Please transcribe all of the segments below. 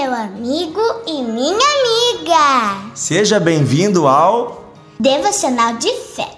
meu amigo e minha amiga. Seja bem-vindo ao Devocional de Fé.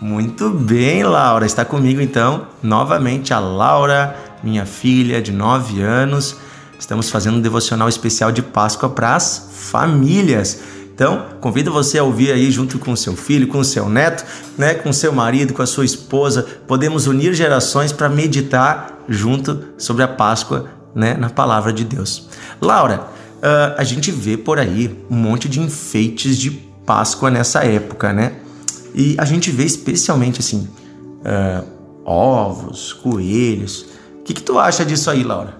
Muito bem, Laura. Está comigo então novamente a Laura, minha filha de 9 anos. Estamos fazendo um devocional especial de Páscoa para as famílias. Então, convido você a ouvir aí junto com seu filho, com seu neto, né, com seu marido, com a sua esposa. Podemos unir gerações para meditar junto sobre a Páscoa, né, na palavra de Deus. Laura, uh, a gente vê por aí um monte de enfeites de Páscoa nessa época, né? E a gente vê especialmente assim, uh, ovos, coelhos. O que, que tu acha disso aí, Laura?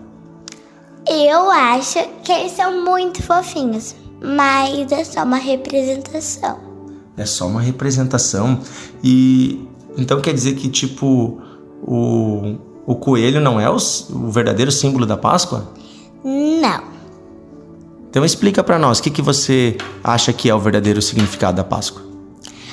Eu acho que eles são muito fofinhos, mas é só uma representação. É só uma representação. E então quer dizer que, tipo, o, o coelho não é o, o verdadeiro símbolo da Páscoa? Não. Então explica para nós, o que, que você acha que é o verdadeiro significado da Páscoa?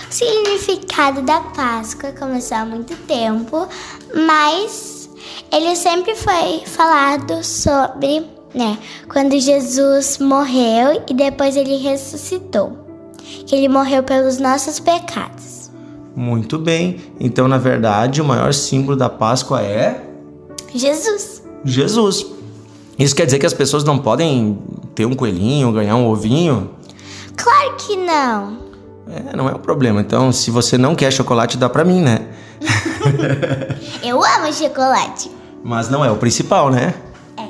O significado da Páscoa começou há muito tempo, mas ele sempre foi falado sobre, né, quando Jesus morreu e depois ele ressuscitou. Que ele morreu pelos nossos pecados. Muito bem. Então, na verdade, o maior símbolo da Páscoa é Jesus. Jesus. Isso quer dizer que as pessoas não podem ter um coelhinho, ganhar um ovinho? Claro que não. É, não é um problema. Então, se você não quer chocolate, dá pra mim, né? Eu amo chocolate. Mas não é o principal, né? É.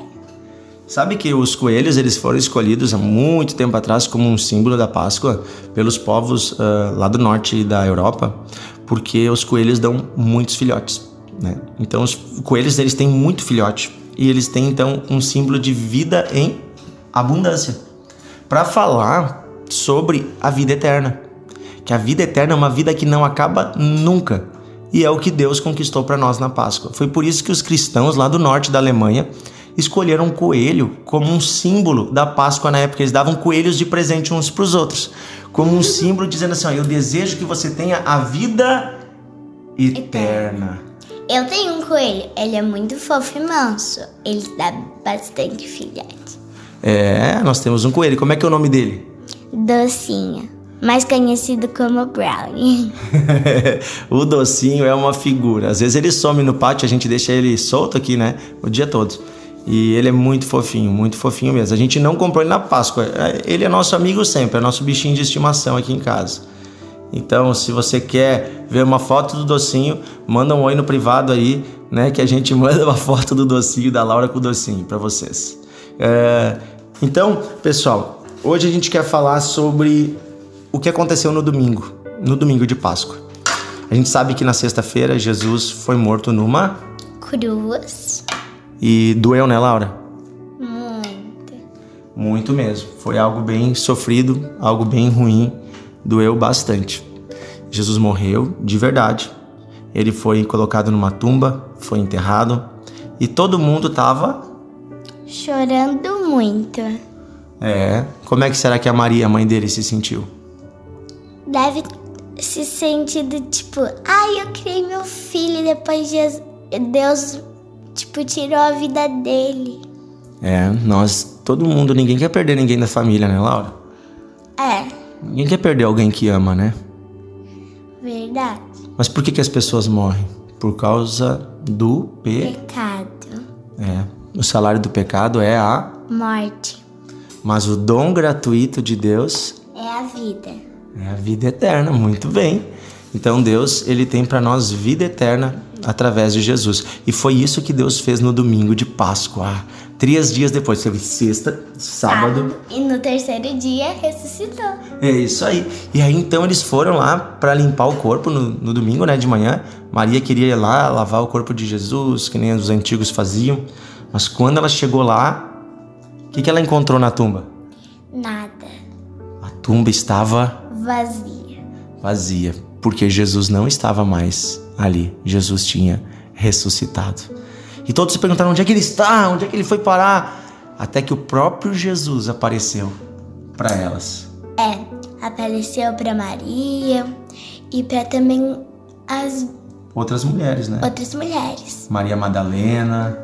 Sabe que os coelhos eles foram escolhidos há muito tempo atrás como um símbolo da Páscoa pelos povos uh, lá do norte da Europa, porque os coelhos dão muitos filhotes. Né? Então os coelhos eles têm muito filhote e eles têm então um símbolo de vida em abundância para falar sobre a vida eterna, que a vida eterna é uma vida que não acaba nunca e é o que Deus conquistou para nós na Páscoa. Foi por isso que os cristãos lá do norte da Alemanha escolheram um coelho como um símbolo da Páscoa na época. Eles davam coelhos de presente uns para os outros, como um símbolo dizendo assim: ó, Eu desejo que você tenha a vida eterna. Eu tenho um coelho, ele é muito fofo e manso. Ele dá bastante filhote. É, nós temos um coelho. Como é que é o nome dele? Docinho mais conhecido como Brownie. o docinho é uma figura. Às vezes ele some no pátio, a gente deixa ele solto aqui, né? O dia todo. E ele é muito fofinho, muito fofinho mesmo. A gente não comprou ele na Páscoa. É, ele é nosso amigo sempre, é nosso bichinho de estimação aqui em casa. Então, se você quer ver uma foto do docinho, manda um oi no privado aí, né? Que a gente manda uma foto do docinho, da Laura com o docinho para vocês. É... Então, pessoal, hoje a gente quer falar sobre o que aconteceu no domingo, no domingo de Páscoa. A gente sabe que na sexta-feira Jesus foi morto numa cruz. E doeu, né, Laura? Muito. Muito mesmo. Foi algo bem sofrido, algo bem ruim, doeu bastante. Jesus morreu de verdade. Ele foi colocado numa tumba, foi enterrado e todo mundo tava chorando muito. É. Como é que será que a Maria, a mãe dele, se sentiu? deve se sentido tipo, ai, eu criei meu filho e depois Deus, tipo, tirou a vida dele. É, nós, todo mundo, ninguém quer perder ninguém da família, né, Laura? É. Ninguém quer perder alguém que ama, né? Verdade. Mas por que, que as pessoas morrem? Por causa do pe... pecado. É. O salário do pecado é a morte. Mas o dom gratuito de Deus é a vida. É a vida eterna, muito bem. Então Deus, ele tem para nós vida eterna através de Jesus. E foi isso que Deus fez no domingo de Páscoa. Três dias depois, teve sexta, sábado. E no terceiro dia ressuscitou. É isso aí. E aí então eles foram lá para limpar o corpo no, no, domingo, né, de manhã. Maria queria ir lá lavar o corpo de Jesus, que nem os antigos faziam. Mas quando ela chegou lá, o que, que ela encontrou na tumba? Nada. A tumba estava vazia. Vazia, porque Jesus não estava mais ali. Jesus tinha ressuscitado. E todos se perguntaram onde é que ele está, onde é que ele foi parar, até que o próprio Jesus apareceu para elas. É, apareceu para Maria e para também as outras mulheres, né? Outras mulheres. Maria Madalena,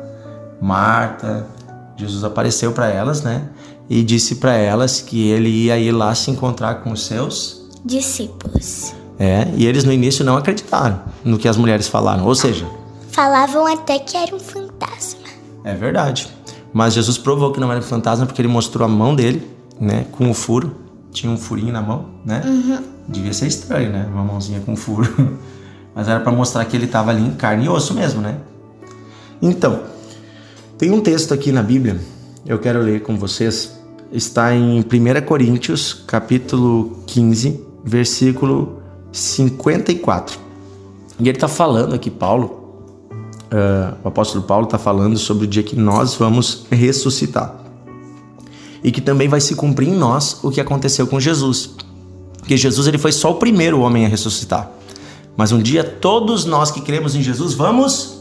Marta, Jesus apareceu para elas, né? e disse para elas que ele ia ir lá se encontrar com os seus discípulos. É, e eles no início não acreditaram no que as mulheres falaram, ou seja, falavam até que era um fantasma. É verdade. Mas Jesus provou que não era um fantasma porque ele mostrou a mão dele, né, com o furo. Tinha um furinho na mão, né? Uhum. Devia ser estranho, né? Uma mãozinha com furo. Mas era para mostrar que ele estava ali em carne e osso mesmo, né? Então, tem um texto aqui na Bíblia, eu quero ler com vocês. Está em 1 Coríntios, capítulo 15, versículo 54. E ele está falando aqui, Paulo, uh, o apóstolo Paulo está falando sobre o dia que nós vamos ressuscitar. E que também vai se cumprir em nós o que aconteceu com Jesus. Porque Jesus ele foi só o primeiro homem a ressuscitar. Mas um dia todos nós que cremos em Jesus vamos.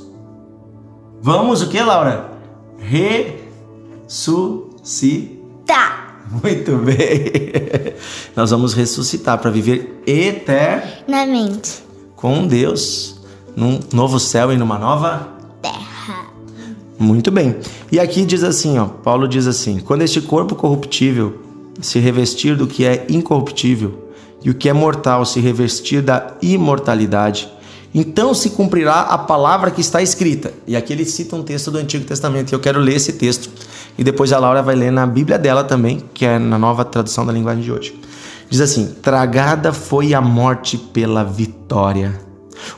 Vamos o que, Laura? Ressuscitar. Muito bem. Nós vamos ressuscitar para viver eternamente com Deus num novo céu e numa nova terra. Muito bem. E aqui diz assim, ó, Paulo diz assim: quando este corpo corruptível se revestir do que é incorruptível e o que é mortal se revestir da imortalidade, então se cumprirá a palavra que está escrita. E aqui ele cita um texto do Antigo Testamento, e eu quero ler esse texto. E depois a Laura vai ler na Bíblia dela também, que é na nova tradução da linguagem de hoje. Diz assim: Tragada foi a morte pela vitória.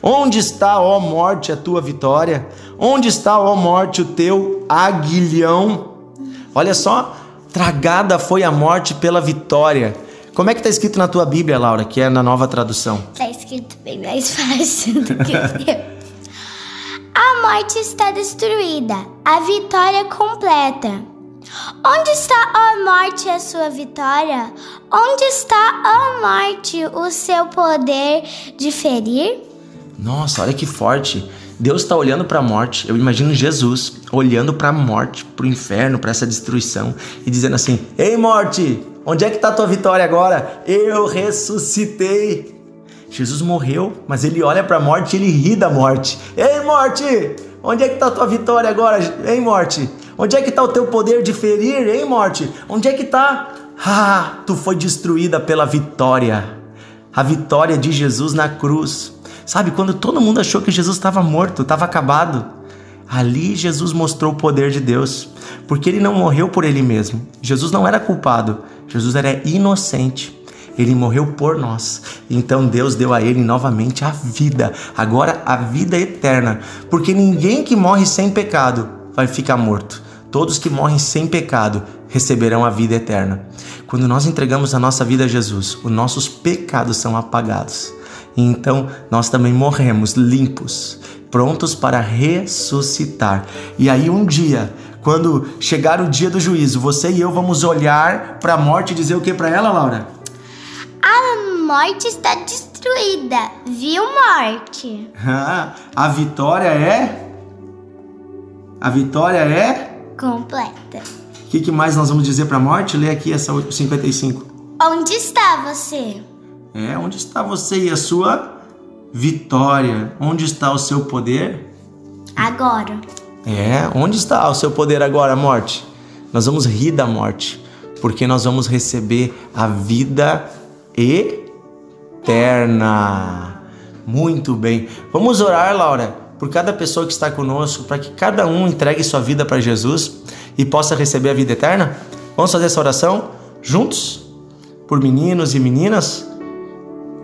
Onde está, ó morte, a tua vitória? Onde está, ó morte, o teu aguilhão? Olha só, tragada foi a morte pela vitória. Como é que está escrito na tua Bíblia, Laura, que é na nova tradução? Está escrito bem mais fácil do que o teu. A morte está destruída, a vitória completa. Onde está, ó morte, a sua vitória? Onde está, ó morte, o seu poder de ferir? Nossa, olha que forte. Deus está olhando para a morte. Eu imagino Jesus olhando para a morte, para o inferno, para essa destruição e dizendo assim: Ei, morte, onde é que está a tua vitória agora? Eu ressuscitei. Jesus morreu, mas ele olha para a morte e ele ri da morte. Ei, morte, onde é que está a tua vitória agora? Ei, morte, onde é que está o teu poder de ferir? Ei, morte, onde é que está? Ah, tu foi destruída pela vitória. A vitória de Jesus na cruz. Sabe, quando todo mundo achou que Jesus estava morto, estava acabado, ali Jesus mostrou o poder de Deus, porque ele não morreu por ele mesmo. Jesus não era culpado, Jesus era inocente. Ele morreu por nós. Então Deus deu a ele novamente a vida, agora a vida eterna, porque ninguém que morre sem pecado vai ficar morto. Todos que morrem sem pecado receberão a vida eterna. Quando nós entregamos a nossa vida a Jesus, os nossos pecados são apagados. E então nós também morremos limpos, prontos para ressuscitar. E aí um dia, quando chegar o dia do juízo, você e eu vamos olhar para a morte e dizer o que para ela, Laura? A morte está destruída, viu, morte? a vitória é? A vitória é? Completa. O que, que mais nós vamos dizer para a morte? Lê aqui essa 55. Onde está você? É, onde está você e a sua vitória? Onde está o seu poder? Agora. É, onde está o seu poder agora, morte? Nós vamos rir da morte, porque nós vamos receber a vida eterna. Muito bem. Vamos orar, Laura, por cada pessoa que está conosco, para que cada um entregue sua vida para Jesus e possa receber a vida eterna? Vamos fazer essa oração juntos? Por meninos e meninas?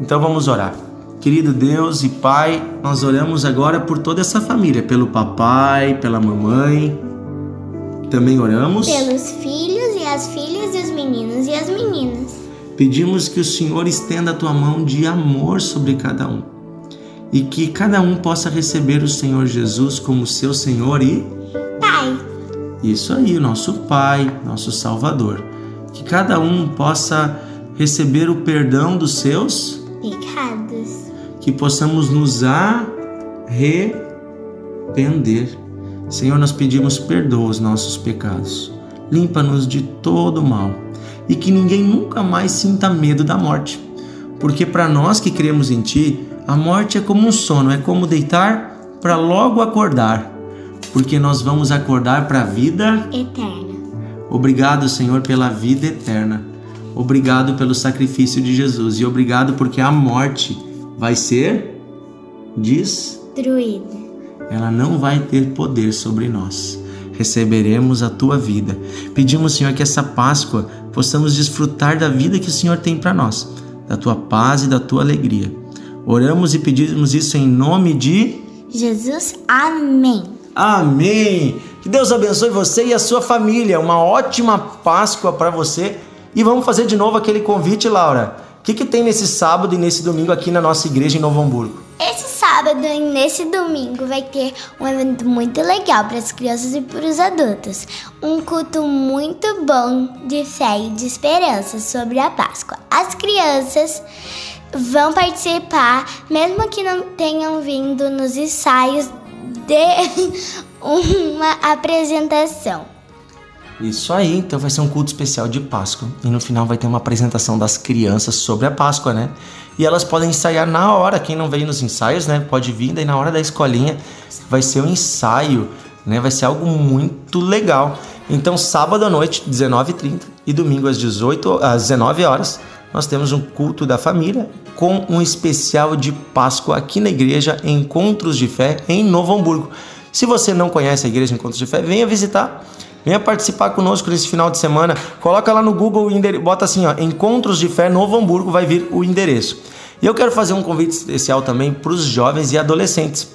Então vamos orar. Querido Deus e Pai, nós oramos agora por toda essa família, pelo papai, pela mamãe. Também oramos pelos filhos e as filhas e os meninos e as meninas. Pedimos que o Senhor estenda a tua mão de amor sobre cada um e que cada um possa receber o Senhor Jesus como seu Senhor e Pai. Isso aí, nosso Pai, nosso Salvador. Que cada um possa receber o perdão dos seus pecados. Que possamos nos arrepender. Senhor, nós pedimos perdoa os nossos pecados. Limpa-nos de todo mal e que ninguém nunca mais sinta medo da morte. Porque para nós que cremos em Ti, a morte é como um sono, é como deitar para logo acordar. Porque nós vamos acordar para a vida eterna. Obrigado, Senhor, pela vida eterna. Obrigado pelo sacrifício de Jesus e obrigado porque a morte vai ser destruída. Ela não vai ter poder sobre nós. Receberemos a tua vida. Pedimos, Senhor, que essa Páscoa possamos desfrutar da vida que o Senhor tem para nós, da tua paz e da tua alegria. Oramos e pedimos isso em nome de Jesus. Amém. Amém. Que Deus abençoe você e a sua família. Uma ótima Páscoa para você. E vamos fazer de novo aquele convite, Laura. O que, que tem nesse sábado e nesse domingo aqui na nossa igreja em Novo Hamburgo? Esse sábado e nesse domingo vai ter um evento muito legal para as crianças e para os adultos. Um culto muito bom de fé e de esperança sobre a Páscoa. As crianças vão participar, mesmo que não tenham vindo nos ensaios de uma apresentação. Isso aí, então vai ser um culto especial de Páscoa e no final vai ter uma apresentação das crianças sobre a Páscoa, né? E elas podem ensaiar na hora, quem não veio nos ensaios, né? Pode vir, daí na hora da escolinha vai ser um ensaio, né? Vai ser algo muito legal. Então, sábado à noite, 19h30 e domingo às 18 às 19 horas, nós temos um culto da família com um especial de Páscoa aqui na igreja Encontros de Fé em Novo Hamburgo. Se você não conhece a igreja Encontros de Fé, venha visitar. Venha participar conosco nesse final de semana. Coloca lá no Google, bota assim, ó, Encontros de Fé Novo Hamburgo, vai vir o endereço. E eu quero fazer um convite especial também para os jovens e adolescentes.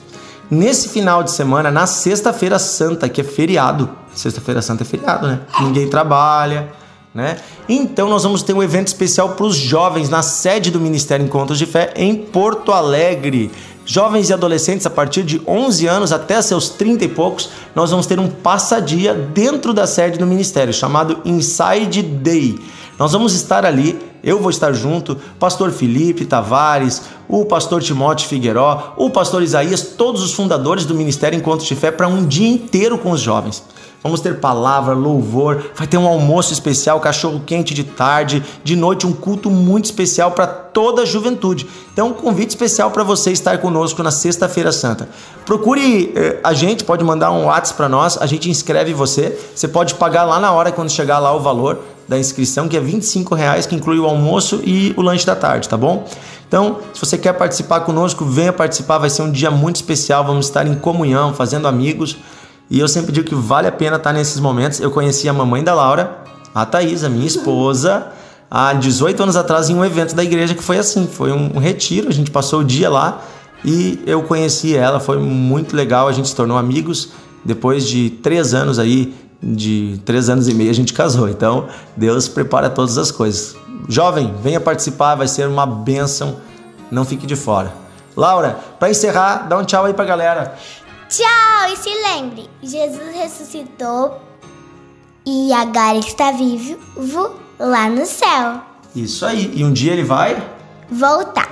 Nesse final de semana, na Sexta-feira Santa, que é feriado. Sexta-feira Santa é feriado, né? Ninguém trabalha, né? Então nós vamos ter um evento especial para os jovens na sede do Ministério Encontros de Fé em Porto Alegre. Jovens e adolescentes a partir de 11 anos até seus 30 e poucos, nós vamos ter um passadia dentro da sede do ministério chamado Inside Day. Nós vamos estar ali, eu vou estar junto, pastor Felipe Tavares, o pastor Timóteo Figueiró, o pastor Isaías, todos os fundadores do Ministério Encontros de Fé para um dia inteiro com os jovens. Vamos ter palavra, louvor, vai ter um almoço especial, cachorro quente de tarde, de noite um culto muito especial para toda a juventude. Então, um convite especial para você estar conosco na Sexta-feira Santa. Procure eh, a gente, pode mandar um WhatsApp para nós, a gente inscreve você. Você pode pagar lá na hora quando chegar lá o valor da inscrição, que é 25 reais, que inclui o almoço e o lanche da tarde, tá bom? Então, se você quer participar conosco, venha participar, vai ser um dia muito especial, vamos estar em comunhão, fazendo amigos. E eu sempre digo que vale a pena estar nesses momentos. Eu conheci a mamãe da Laura, a Thaís, a minha esposa, há 18 anos atrás em um evento da igreja que foi assim, foi um, retiro, a gente passou o dia lá e eu conheci ela, foi muito legal, a gente se tornou amigos. Depois de três anos aí, de três anos e meio a gente casou. Então Deus prepara todas as coisas. Jovem, venha participar, vai ser uma bênção. Não fique de fora. Laura, para encerrar, dá um tchau aí pra galera. Tchau! E se lembre, Jesus ressuscitou e agora está vivo lá no céu. Isso aí. E um dia ele vai voltar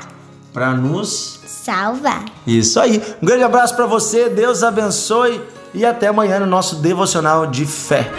para nos salvar. Isso aí. Um grande abraço para você. Deus abençoe e até amanhã no nosso devocional de fé.